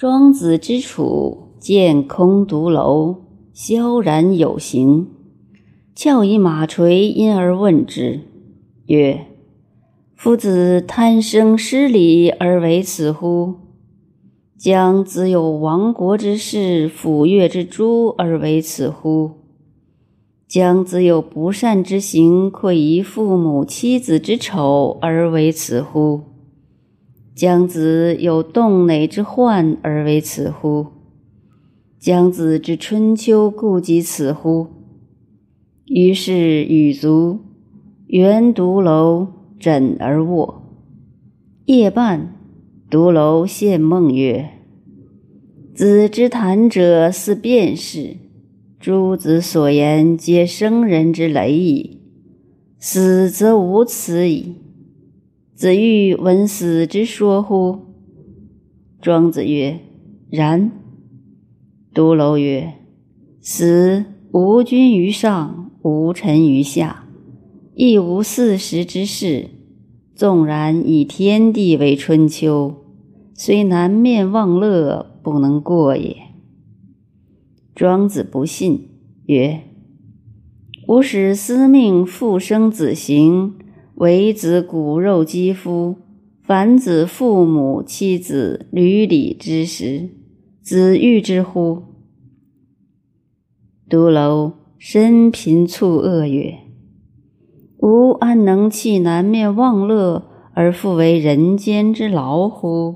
庄子之楚，见空独楼，萧然有形。翘以马垂，因而问之，曰：“夫子贪生失礼而为此乎？将子有亡国之事，抚越之诛而为此乎？将子有不善之行，愧于父母妻子之丑而为此乎？”将子有洞内之患而为此乎？将子之春秋故及此乎？于是与卒，原独楼，枕而卧。夜半，独楼现梦曰：“子之谈者，似辩士。诸子所言，皆生人之雷矣。死则无此矣。”子欲闻死之说乎？庄子曰：“然。”独楼曰：“死无君于上，无臣于下，亦无四时之事。纵然以天地为春秋，虽南面望乐，不能过也。”庄子不信，曰：“吾使司命复生子行。”为子骨肉肌肤，凡子父母妻子履礼之时，子欲之乎？独楼深贫蹙恶曰：“吾安能弃南面望乐，而复为人间之劳乎？”